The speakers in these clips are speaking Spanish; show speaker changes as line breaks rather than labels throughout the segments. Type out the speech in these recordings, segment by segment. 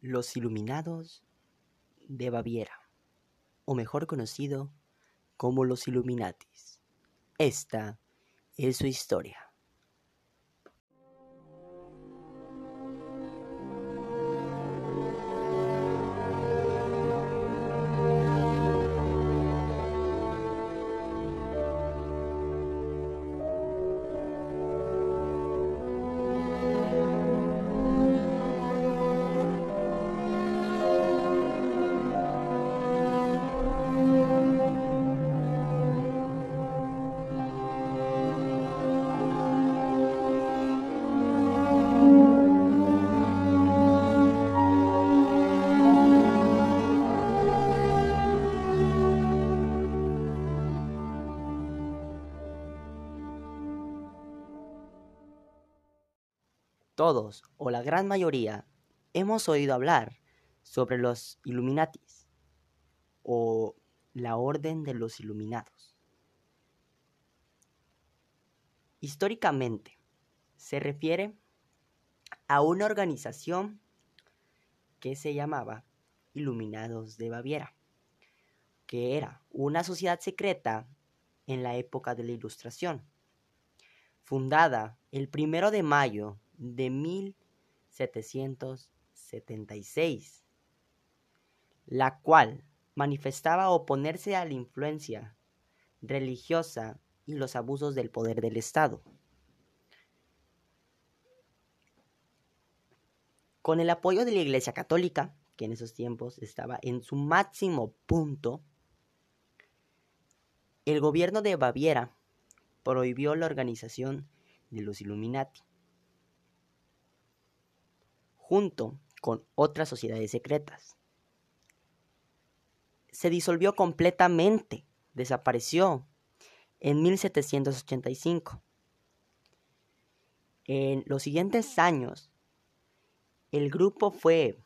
Los Iluminados de Baviera, o mejor conocido como los Illuminatis. Esta es su historia. Todos, o la gran mayoría, hemos oído hablar sobre los Illuminatis, o la Orden de los Iluminados. Históricamente, se refiere a una organización que se llamaba Iluminados de Baviera, que era una sociedad secreta en la época de la Ilustración, fundada el primero de mayo de 1776, la cual manifestaba oponerse a la influencia religiosa y los abusos del poder del Estado. Con el apoyo de la Iglesia Católica, que en esos tiempos estaba en su máximo punto, el gobierno de Baviera prohibió la organización de los Illuminati junto con otras sociedades secretas. Se disolvió completamente, desapareció en 1785. En los siguientes años, el grupo fue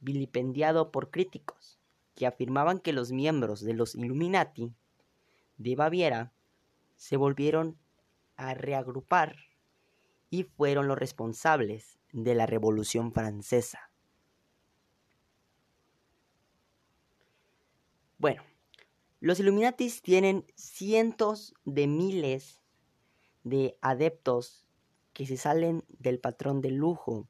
vilipendiado por críticos que afirmaban que los miembros de los Illuminati de Baviera se volvieron a reagrupar y fueron los responsables de la Revolución Francesa. Bueno, los Illuminatis tienen cientos de miles de adeptos que se salen del patrón de lujo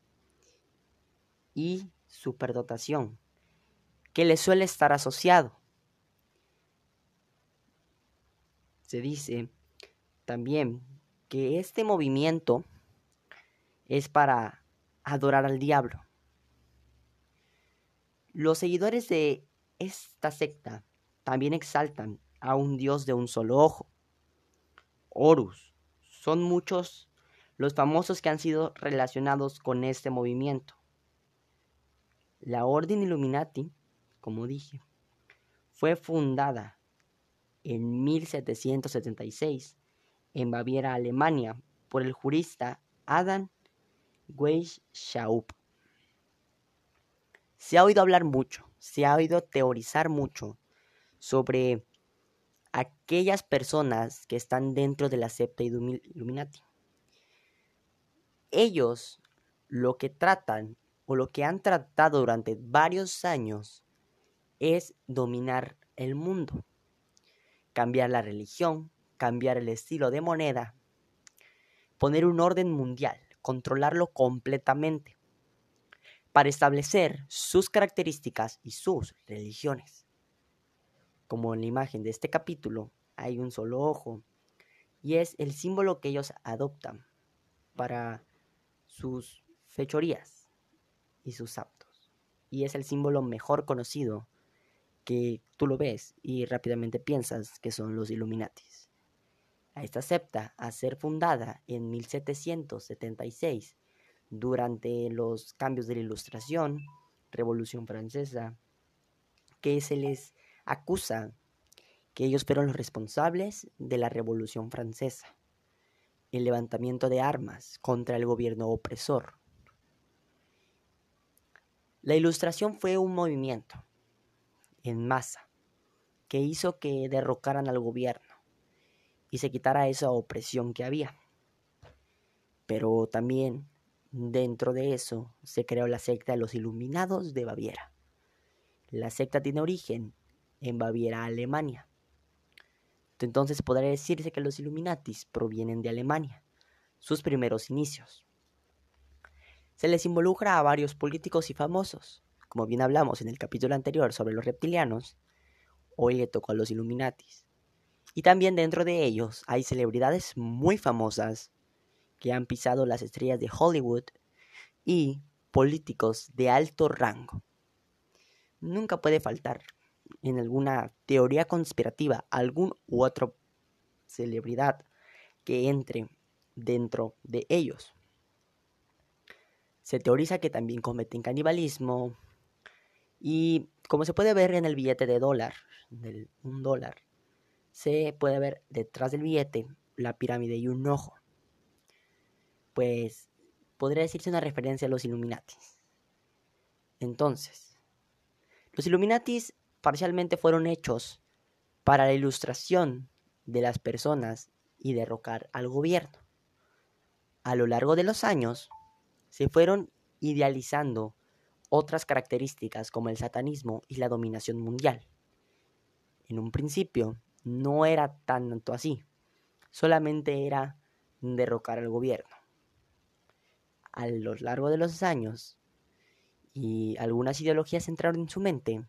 y superdotación, que les suele estar asociado. Se dice también que este movimiento es para adorar al diablo. Los seguidores de esta secta también exaltan a un dios de un solo ojo, Horus. Son muchos los famosos que han sido relacionados con este movimiento. La Orden Illuminati, como dije, fue fundada en 1776 en Baviera, Alemania, por el jurista Adam Weishaupt. Se ha oído hablar mucho, se ha oído teorizar mucho sobre aquellas personas que están dentro de la septa Illuminati. Ellos lo que tratan o lo que han tratado durante varios años es dominar el mundo, cambiar la religión, cambiar el estilo de moneda, poner un orden mundial controlarlo completamente para establecer sus características y sus religiones. Como en la imagen de este capítulo, hay un solo ojo y es el símbolo que ellos adoptan para sus fechorías y sus actos. Y es el símbolo mejor conocido que tú lo ves y rápidamente piensas que son los Illuminatis esta septa a ser fundada en 1776 durante los cambios de la Ilustración, Revolución Francesa, que se les acusa que ellos fueron los responsables de la Revolución Francesa, el levantamiento de armas contra el gobierno opresor. La Ilustración fue un movimiento en masa que hizo que derrocaran al gobierno y se quitara esa opresión que había. Pero también dentro de eso se creó la secta de los Iluminados de Baviera. La secta tiene origen en Baviera, Alemania. Entonces podría decirse que los Illuminatis provienen de Alemania, sus primeros inicios. Se les involucra a varios políticos y famosos, como bien hablamos en el capítulo anterior sobre los reptilianos, hoy le tocó a los Illuminatis. Y también dentro de ellos hay celebridades muy famosas que han pisado las estrellas de Hollywood y políticos de alto rango. Nunca puede faltar en alguna teoría conspirativa algún u otro celebridad que entre dentro de ellos. Se teoriza que también cometen canibalismo y como se puede ver en el billete de dólar, del un dólar, se puede ver detrás del billete la pirámide y un ojo. Pues podría decirse una referencia a los Illuminatis. Entonces, los Illuminatis parcialmente fueron hechos para la ilustración de las personas y derrocar al gobierno. A lo largo de los años, se fueron idealizando otras características como el satanismo y la dominación mundial. En un principio no era tanto así, solamente era derrocar al gobierno. A lo largo de los años, y algunas ideologías entraron en su mente,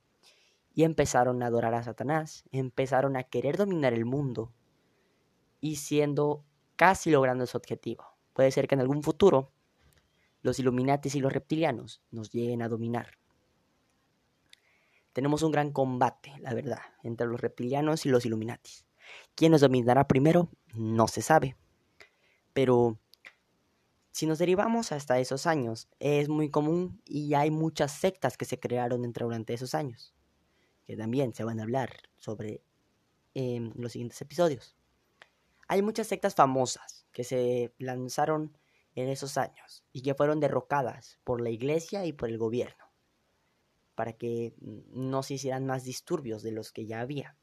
y empezaron a adorar a Satanás, empezaron a querer dominar el mundo y siendo casi logrando su objetivo. Puede ser que en algún futuro los Illuminatis y los reptilianos nos lleguen a dominar. Tenemos un gran combate, la verdad, entre los reptilianos y los Illuminatis. ¿Quién nos dominará primero? No se sabe. Pero si nos derivamos hasta esos años, es muy común y hay muchas sectas que se crearon entre durante esos años que también se van a hablar sobre en los siguientes episodios. Hay muchas sectas famosas que se lanzaron en esos años y que fueron derrocadas por la iglesia y por el gobierno para que no se hicieran más disturbios de los que ya había.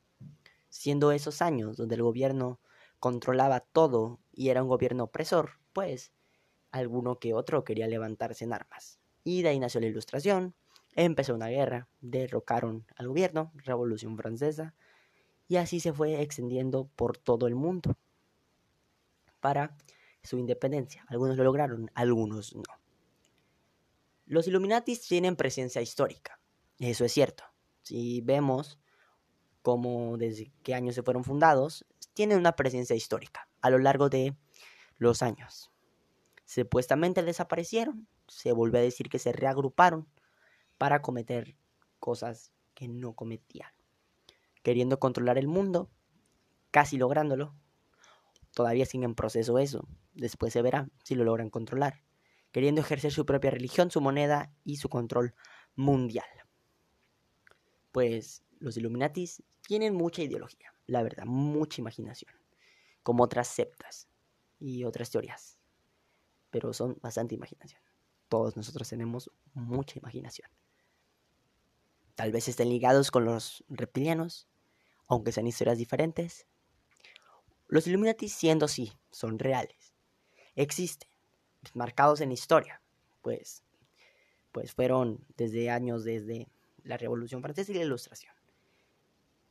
Siendo esos años donde el gobierno controlaba todo y era un gobierno opresor, pues alguno que otro quería levantarse en armas. Y de ahí nació la ilustración, Empezó una guerra, derrocaron al gobierno, Revolución Francesa, y así se fue extendiendo por todo el mundo para su independencia. Algunos lo lograron, algunos no. Los Illuminatis tienen presencia histórica, eso es cierto. Si vemos cómo desde qué años se fueron fundados, tienen una presencia histórica a lo largo de los años. Supuestamente desaparecieron, se volvió a decir que se reagruparon, para cometer cosas que no cometían. Queriendo controlar el mundo, casi lográndolo. Todavía siguen en proceso eso. Después se verá si lo logran controlar. Queriendo ejercer su propia religión, su moneda y su control mundial. Pues los Illuminatis tienen mucha ideología, la verdad, mucha imaginación. Como otras septas y otras teorías. Pero son bastante imaginación. Todos nosotros tenemos mucha imaginación. Tal vez estén ligados con los reptilianos, aunque sean historias diferentes. Los Illuminati siendo sí, son reales. Existen, marcados en historia, pues, pues fueron desde años, desde la Revolución Francesa y la Ilustración.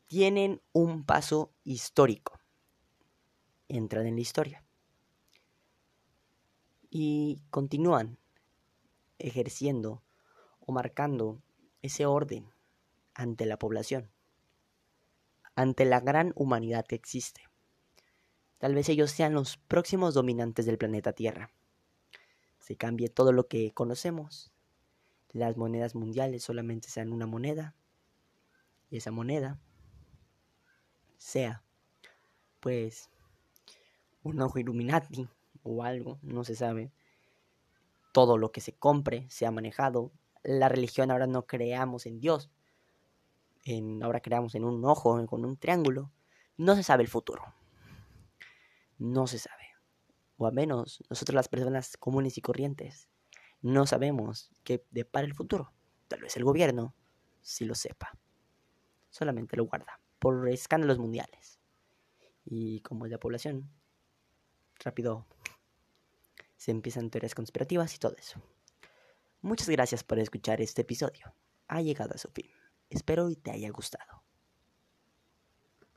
Tienen un paso histórico. Entran en la historia. Y continúan ejerciendo o marcando ese orden ante la población, ante la gran humanidad que existe. Tal vez ellos sean los próximos dominantes del planeta Tierra. Se cambie todo lo que conocemos. Las monedas mundiales solamente sean una moneda. Y esa moneda sea, pues, un ojo Illuminati o algo, no se sabe. Todo lo que se compre sea manejado. La religión ahora no creamos en Dios, ahora creamos en un ojo, con un triángulo, no se sabe el futuro. No se sabe. O al menos nosotros las personas comunes y corrientes no sabemos qué depara el futuro. Tal vez el gobierno sí lo sepa. Solamente lo guarda por escándalos mundiales. Y como es la población, rápido se empiezan teorías conspirativas y todo eso. Muchas gracias por escuchar este episodio. Ha llegado a su fin. Espero y te haya gustado.